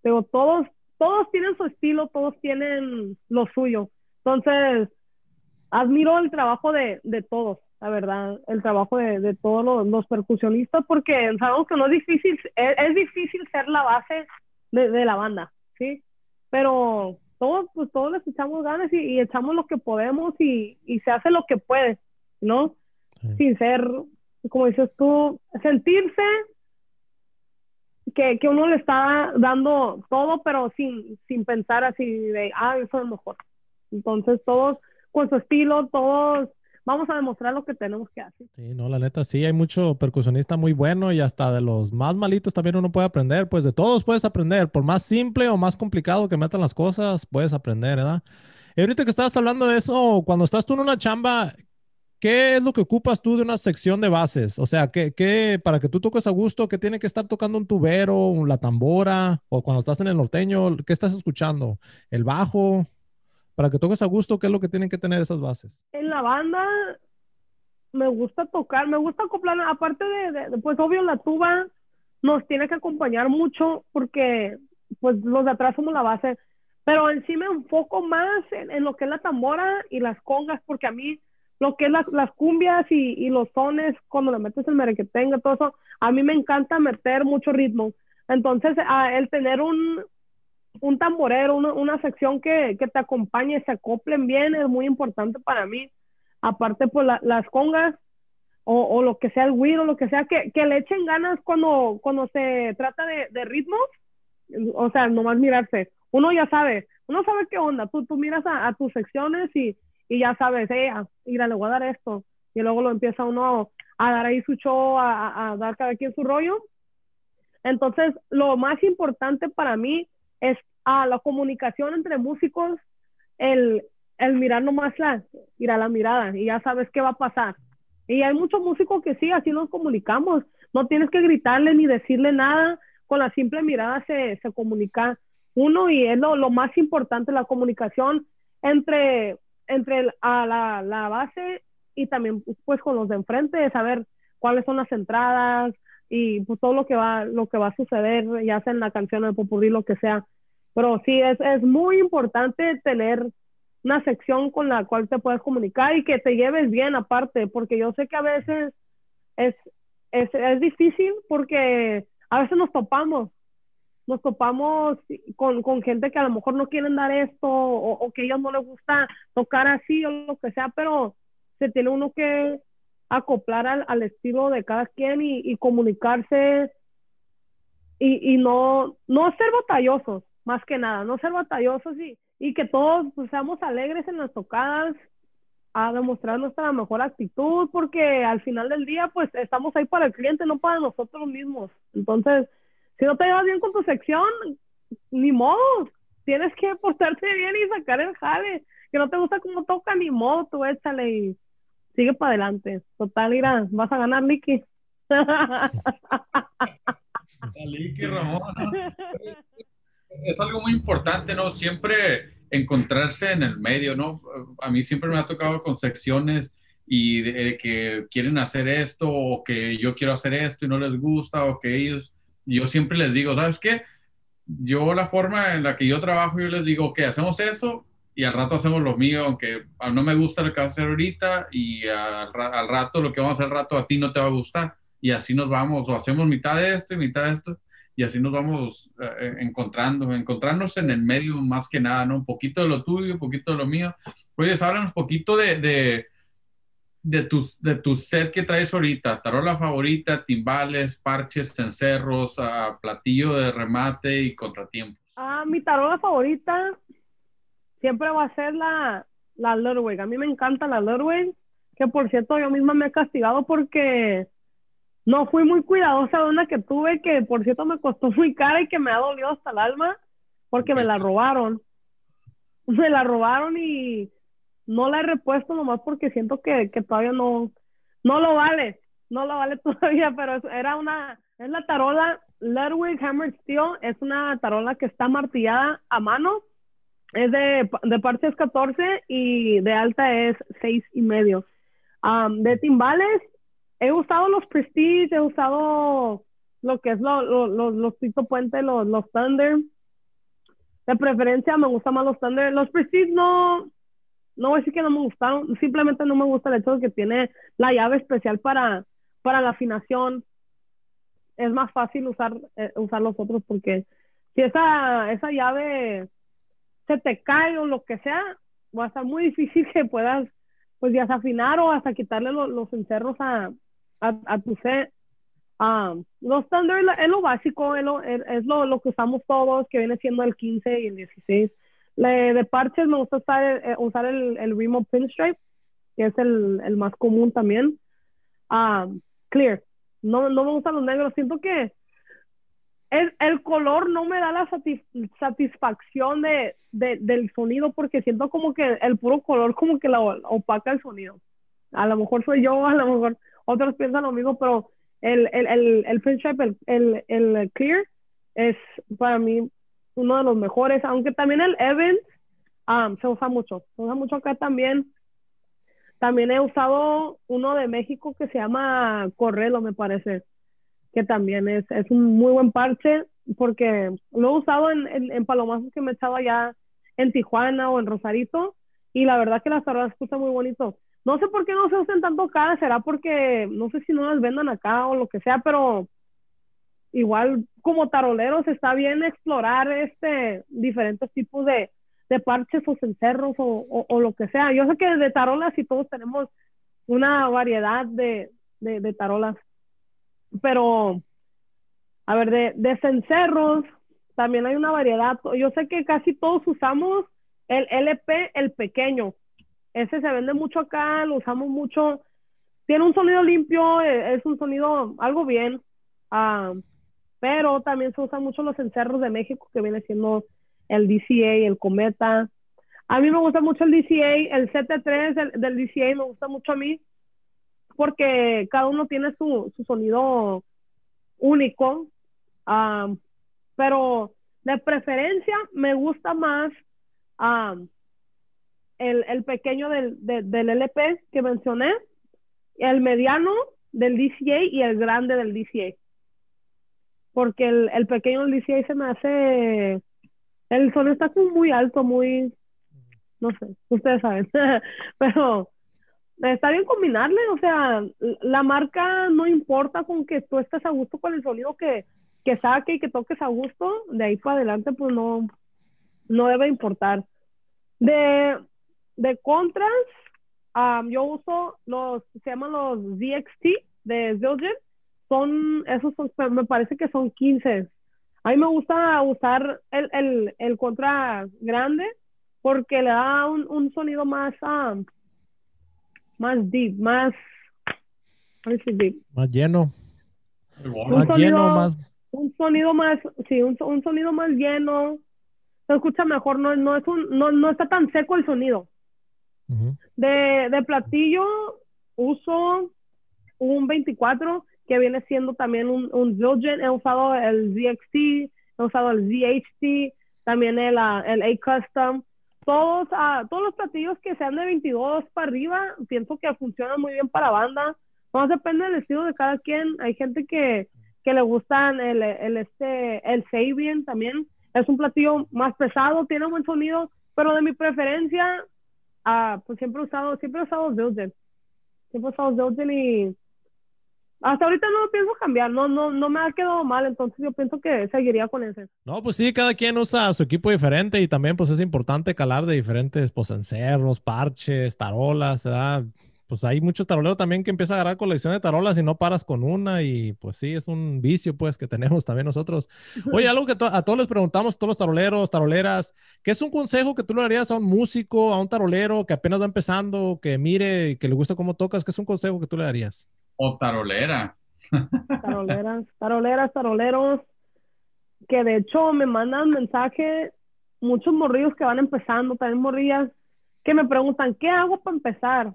digo, todos, todos tienen su estilo, todos tienen lo suyo. Entonces, admiro el trabajo de, de todos, la verdad, el trabajo de, de todos los, percusionistas, porque sabemos que no es difícil, es, difícil ser la base de, la banda, ¿sí? Pero todos, pues todos les echamos ganas y, echamos lo que podemos y, y, se hace lo que puede, ¿no? Sin ser, como dices tú, sentirse que, que, uno le está dando todo, pero sin, sin pensar así de, ah, eso es mejor. Entonces todos con su estilo, todos vamos a demostrar lo que tenemos que hacer. Sí, no, la neta, sí, hay mucho percusionista muy bueno y hasta de los más malitos también uno puede aprender, pues de todos puedes aprender, por más simple o más complicado que metan las cosas, puedes aprender, ¿verdad? Y ahorita que estabas hablando de eso, cuando estás tú en una chamba, ¿qué es lo que ocupas tú de una sección de bases? O sea, ¿qué, qué para que tú toques a gusto, qué tiene que estar tocando un tubero, la tambora, o cuando estás en el norteño, ¿qué estás escuchando? ¿El bajo? para que toques a gusto, ¿qué es lo que tienen que tener esas bases? En la banda me gusta tocar, me gusta acoplar, aparte de, pues obvio la tuba nos tiene que acompañar mucho porque pues los de atrás somos la base, pero en sí me enfoco más en, lo que es la tambora y las congas, porque a mí lo que es las cumbias y, los sones, cuando le metes el merequetengue, todo eso, a mí me encanta meter mucho ritmo. Entonces, el tener un, un tamborero, una, sección que, que, te acompañe, se acoplen bien, es muy importante para mí. Aparte, pues las congas o, o, lo que sea el güiro, lo que sea, que, que, le echen ganas cuando, cuando se trata de, de ritmos, o sea, nomás mirarse. Uno ya sabe, uno sabe qué onda, tú, tú miras a, tus secciones y, y ya sabes, eh, mira, le voy a dar esto. Y luego lo empieza uno a dar ahí su show, a, a dar cada quien su rollo. Entonces, lo más importante para mí es a la comunicación entre músicos, el, el mirar nomás la, ir a la mirada y ya sabes qué va a pasar. Y hay muchos músicos que sí, así nos comunicamos. No tienes que gritarle ni decirle nada, con la simple mirada se, se comunica uno y es lo, lo, más importante, la comunicación entre, entre a la, base y también pues con los de enfrente, saber cuáles son las entradas y pues todo lo que va, lo que va a suceder, ya sea en la canción, de popurrí, lo que sea. Pero sí, es, es muy importante tener una sección con la cual te puedes comunicar y que te lleves bien aparte, porque yo sé que a veces es, es, es difícil porque a veces nos topamos, nos topamos con, con, gente que a lo mejor no quieren dar esto o, o, que a ellos no les gusta tocar así o lo que sea, pero se tiene uno que acoplar al, al estilo de cada quien y, y comunicarse y, y, no, no ser batallosos, más que nada, no ser batallosos y, y que todos pues, seamos alegres en las tocadas, a demostrar nuestra mejor actitud, porque al final del día, pues estamos ahí para el cliente, no para nosotros mismos. Entonces, si no te llevas bien con tu sección, ni modo, tienes que portarte bien y sacar el jale. Que no te gusta cómo toca, ni modo, tú échale y sigue para adelante. Total, mira, vas a ganar, Nicky. Licky Ramón es algo muy importante, ¿no? Siempre encontrarse en el medio, ¿no? A mí siempre me ha tocado con secciones y que quieren hacer esto o que yo quiero hacer esto y no les gusta o que ellos yo siempre les digo, ¿sabes qué? Yo la forma en la que yo trabajo, yo les digo, ok, hacemos eso y al rato hacemos lo mío, aunque no me gusta lo que vas a hacer ahorita y al, rato lo que vamos a hacer al rato a ti no te va a gustar y así nos vamos, o hacemos mitad de esto y mitad de esto y así nos vamos eh, eh, encontrando, encontrarnos en el medio más que nada, ¿no? Un poquito de lo tuyo, un poquito de lo mío. Oye, háblanos un poquito de, de, de, tus, de tu set que traes ahorita, tarola favorita, timbales, parches, cencerros, uh, platillo de remate y contratiempos. Ah, mi tarola favorita siempre va a ser la, la Ludwig. A mí me encanta la Ludwig, que por cierto yo misma me he castigado porque no fui muy cuidadosa de una que tuve que, por cierto, me costó muy cara y que me ha dolido hasta el alma porque me la robaron. Me la robaron y no la he repuesto nomás porque siento que, que todavía no, no lo vale. No lo vale todavía, pero era una, es la tarola Ludwig Hammer Steel. Es una tarola que está martillada a mano. Es de, de partes 14 y de alta es 6 y medio. de timbales he usado los Prestige, he usado lo que es lo, lo, los Tito Puente, los, los Thunder. De preferencia me gustan más los Thunder. Los Prestige no, no voy a decir que no me gustaron, simplemente no me gusta el hecho de que tiene la llave especial para, para la afinación. Es más fácil usar, eh, usar los otros porque si esa, esa llave se te cae o lo que sea, va a estar muy difícil que puedas pues ya afinar o hasta quitarle los encerros a, a, tu set. Um, los Thunder es lo básico, es, lo, es lo, que usamos todos, que viene siendo el 15 y el 16. Le, de parches me gusta usar, eh, usar el, el Remo Pinstripe, que es el, el más común también. Um, clear. No, no me gustan los negros. Siento que el, el color no me da la satisfacción de, de, del sonido porque siento como que el puro color como que la opaca el sonido. A lo mejor soy yo, a lo mejor otros piensan lo mismo, pero el, el, el, el el, el, Clear, es para mí uno de los mejores, aunque también el Evans um, se usa mucho, se usa mucho acá también. También he usado uno de México que se llama Correlo, me parece, que también es, es un muy buen parche, porque lo he usado en, en, palomazos que me he echado allá en Tijuana o en Rosarito, y la verdad que las se escucha muy bonito. No sé por qué no se usan tanto acá, será porque no sé si no las vendan acá o lo que sea, pero igual como taroleros está bien explorar este diferentes tipos de, de parches o cencerros o, o, lo que sea. Yo sé que de tarolas y todos tenemos una variedad de, de, tarolas, pero a ver, de, de cencerros también hay una variedad. Yo sé que casi todos usamos el LP, el pequeño, ese se vende mucho acá, lo usamos mucho. Tiene un sonido limpio, e, es un sonido algo bien, ah, pero también se usan mucho los encerros de México, que viene siendo el DCA, el Cometa. A mí me gusta mucho el DCA, el CT3 del DCA me gusta mucho a mí, porque cada uno tiene su, su sonido único, pero de preferencia me gusta más el, el pequeño del, del LP que mencioné, el mediano del DCA y el grande del DCA. Porque el, el pequeño DCA se me hace. El sonido está muy alto, muy. No sé, ustedes saben. Pero está bien combinarle, o sea, la marca no importa con que tú estés a gusto con el sonido que, que saque y que toques a gusto, de ahí para adelante, pues no, no debe importar. De, de contras, yo uso los, se llaman los DXT de Zildjian. Son, esos me parece que son 15. A mí me gusta usar el, el, el contra grande porque le da un, un sonido más, más deep, más, deep. más lleno. Un más sonido, lleno, más. Un sonido más, sí, un, un, sonido más lleno. Se escucha mejor, no, no, es un, no, no está tan seco el sonido de, de platillo uso un 24 que viene siendo también un, un Zildjian. He usado el ZXT, he usado el ZHT, también el, uh, el A-Custom. Todos, uh, todos los platillos que sean de 22 para arriba, pienso que funcionan muy bien para banda. No depende del estilo de cada quien. Hay gente que, que le gustan el, el, este, el Sabian también. Es un platillo más pesado, tiene buen sonido, pero de mi preferencia, ah, pues siempre he usado, siempre he usado Zildjian. Siempre he usado Zildjian y hasta ahorita no pienso cambiar, no, no, no me ha quedado mal, entonces yo pienso que seguiría con ese. No, pues sí, cada quien usa su equipo diferente y también pues es importante calar de diferentes, pues encerros, parches, tarolas, ¿verdad? Pues hay muchos taroleros también que empiezan a agarrar colección de tarolas y no paras con una y pues sí, es un vicio pues que tenemos también nosotros. Oye, algo que a todos les preguntamos, todos los taroleros, taroleras, ¿qué es un consejo que tú le darías a un músico, a un tarolero que apenas va empezando, que mire y que le gusta cómo tocas? ¿Qué es un consejo que tú le darías? O tarolera. Taroleras, taroleras, taroleros, que de hecho me mandan mensaje, muchos morrillos que van empezando, también morrillas, que me preguntan, ¿qué hago para empezar?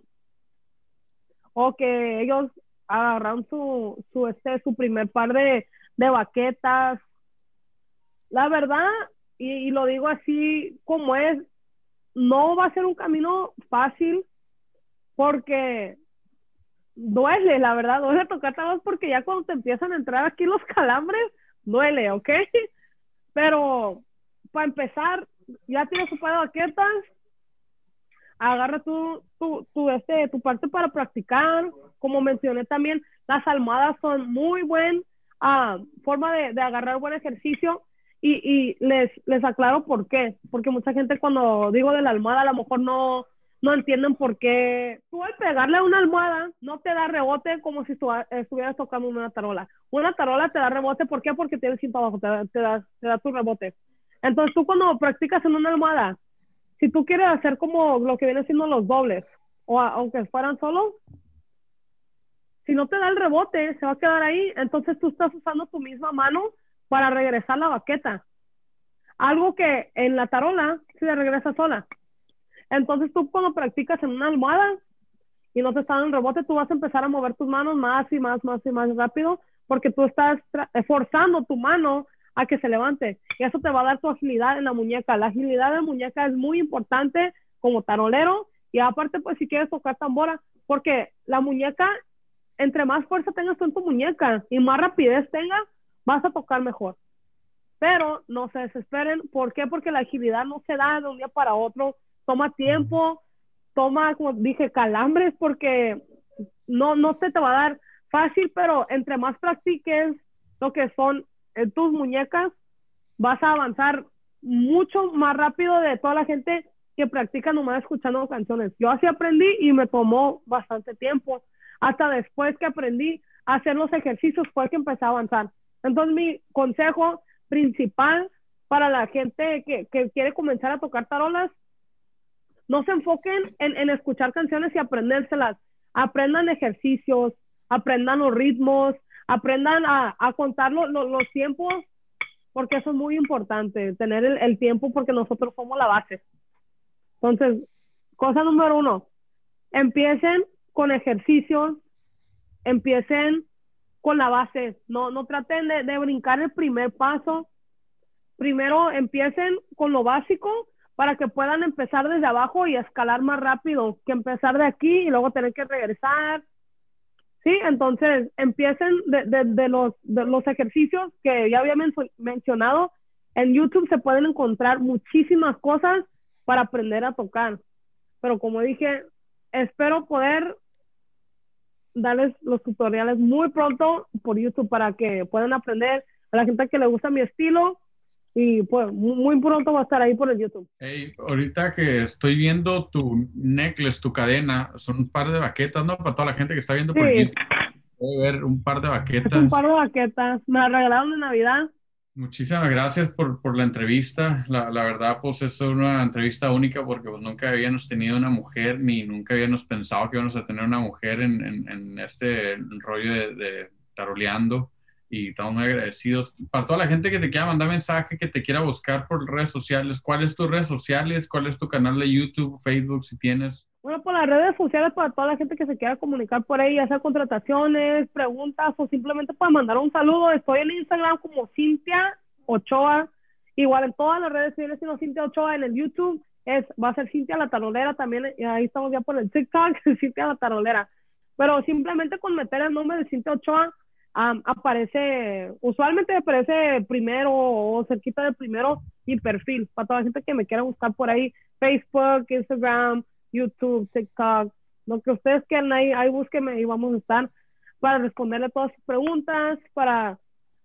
O que ellos agarran su, su, este, su primer par de, de baquetas. La verdad, y, y lo digo así como es, no va a ser un camino fácil porque duele, la verdad, duele tocar tabaco porque ya cuando te empiezan a entrar aquí los calambres, duele, ¿ok? Pero para empezar, ya tienes tu par de baquetas, agarra tu, tu, tu, este, tu parte para practicar, como mencioné también, las almohadas son muy buen uh, forma de, de, agarrar buen ejercicio y, y les, les aclaro por qué, porque mucha gente cuando digo de la almohada a lo mejor no, no entienden por qué tú al pegarle a una almohada no te da rebote como si estuvieras tocando una tarola. Una tarola te da rebote, ¿por qué? Porque tiene cinto abajo, te, te, da, te da tu rebote. Entonces tú cuando practicas en una almohada, si tú quieres hacer como lo que viene siendo los dobles, o aunque fueran solos, si no te da el rebote, se va a quedar ahí, entonces tú estás usando tu misma mano para regresar la baqueta. Algo que en la tarola se regresa sola. Entonces tú cuando practicas en una almohada y no te está en rebote, tú vas a empezar a mover tus manos más y más, más y más rápido porque tú estás forzando tu mano a que se levante. Y eso te va a dar tu agilidad en la muñeca. La agilidad de la muñeca es muy importante como tarolero y aparte pues si quieres tocar tambora, porque la muñeca, entre más fuerza tengas en tu muñeca y más rapidez tengas, vas a tocar mejor. Pero no se desesperen. ¿Por qué? Porque la agilidad no se da de un día para otro toma tiempo, toma, como dije, calambres, porque no, no se te va a dar fácil, pero entre más practiques lo que son eh, tus muñecas, vas a avanzar mucho más rápido de toda la gente que practica nomás escuchando canciones. Yo así aprendí y me tomó bastante tiempo. Hasta después que aprendí a hacer los ejercicios fue que empecé a avanzar. Entonces mi consejo principal para la gente que, que quiere comenzar a tocar tarolas no se enfoquen en, escuchar canciones y aprendérselas. Aprendan ejercicios, aprendan los ritmos, aprendan a, contar lo, lo, los tiempos, porque eso es muy importante, tener el, tiempo, porque nosotros somos la base. Entonces, cosa número uno, empiecen con ejercicios, empiecen con la base, no, no traten de brincar el primer paso, primero empiecen con lo básico para que puedan empezar desde abajo y escalar más rápido que empezar de aquí y luego tener que regresar. Sí, entonces empiecen de, de, los, de los ejercicios que ya había men mencionado. En YouTube se pueden encontrar muchísimas cosas para aprender a tocar. Pero como dije, espero poder darles los tutoriales muy pronto por YouTube para que puedan aprender a la gente que le gusta mi estilo y pues muy pronto va a estar ahí por el YouTube. Hey, ahorita que estoy viendo tu necklace, tu cadena, son un par de baquetas, ¿no? Para toda la gente que está viendo por sí. YouTube. Puede ver un par de baquetas. Es un par de baquetas. Me la regalaron de Navidad. Muchísimas gracias por, por la entrevista. La, la, verdad, pues es una entrevista única porque pues, nunca habíamos tenido una mujer ni nunca habíamos pensado que íbamos a tener una mujer en, en, en este rollo de, de taroleando y estamos muy agradecidos. Para toda la gente que te quiera mandar mensaje, que te quiera buscar por redes sociales, ¿cuáles es tus redes sociales? ¿Cuál es tu canal de YouTube, Facebook, si tienes? Bueno, por las redes sociales, para toda la gente que se quiera comunicar por ahí, ya sea contrataciones, preguntas o simplemente para mandar un saludo, estoy en Instagram como Cintia Ochoa, igual en todas las redes sociales, sino Cintia Ochoa en el YouTube, es, va a ser Cintia la Tarolera también, ahí estamos ya por el TikTok, Cintia la Tarolera. Pero simplemente con meter el nombre de Cintia Ochoa, aparece, usualmente aparece primero o cerquita de primero mi perfil, para toda la gente que me quiera buscar por ahí, Facebook, Instagram, YouTube, TikTok, lo que ustedes quieran ahí, ahí búsquenme y vamos a estar para responderle todas sus preguntas, para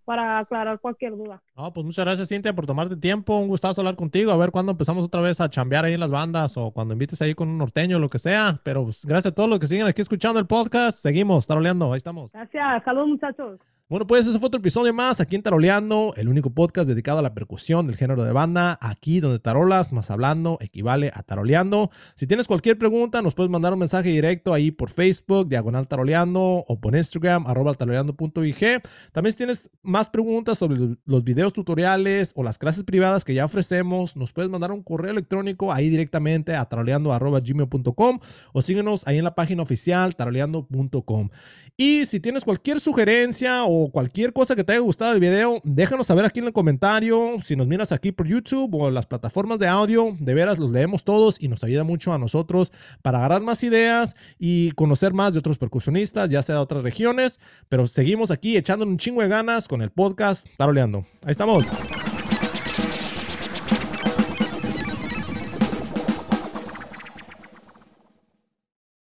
para aclarar cualquier duda. No, pues muchas gracias, Cintia, por tomarte tiempo. Un gustazo hablar contigo. A ver cuándo empezamos otra vez a chambear ahí en las bandas o cuando invites ahí con un norteño o lo que sea. Pero pues, gracias a todos los que siguen aquí escuchando el podcast. Seguimos taroleando. Ahí estamos. Gracias. Saludos, muchachos. Bueno, pues ese fue otro episodio más aquí en Taroleando, el único podcast dedicado a la percusión del género de banda, aquí donde tarolas más hablando equivale a taroleando. Si tienes cualquier pregunta, nos puedes mandar un mensaje directo ahí por Facebook, diagonal taroleando, o por Instagram, arroba taroleando.ig. También si tienes más preguntas sobre los videos tutoriales o las clases privadas que ya ofrecemos, nos puedes mandar un correo electrónico ahí directamente a taroleando.gmail.com o síguenos ahí en la página oficial taroleando.com. Y si tienes cualquier sugerencia o cualquier cosa que te haya gustado del video, déjanos saber aquí en el comentario. Si nos miras aquí por YouTube o las plataformas de audio, de veras los leemos todos y nos ayuda mucho a nosotros para agarrar más ideas y conocer más de otros percusionistas, ya sea de otras regiones. Pero seguimos aquí echando un chingo de ganas con el podcast Taroleando. Ahí estamos.